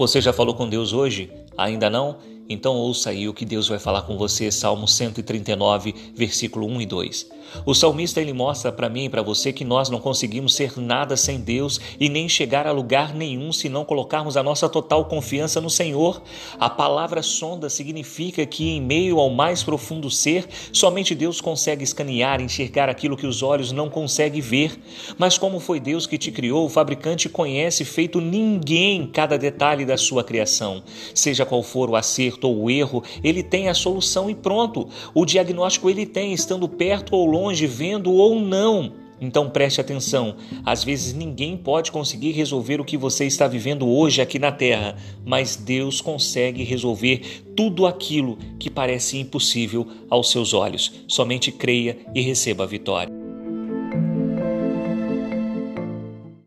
Você já falou com Deus hoje? Ainda não? Então ouça aí o que Deus vai falar com você, Salmo 139, versículo 1 e 2. O salmista ele mostra para mim e para você que nós não conseguimos ser nada sem Deus e nem chegar a lugar nenhum se não colocarmos a nossa total confiança no Senhor. A palavra sonda significa que em meio ao mais profundo ser, somente Deus consegue escanear, enxergar aquilo que os olhos não conseguem ver. Mas como foi Deus que te criou, o fabricante conhece feito ninguém cada detalhe da sua criação. Seja qual for o acerto acerto ou o erro, ele tem a solução e pronto. O diagnóstico ele tem, estando perto ou longe, vendo ou não. Então preste atenção. Às vezes ninguém pode conseguir resolver o que você está vivendo hoje aqui na Terra, mas Deus consegue resolver tudo aquilo que parece impossível aos seus olhos. Somente creia e receba a vitória.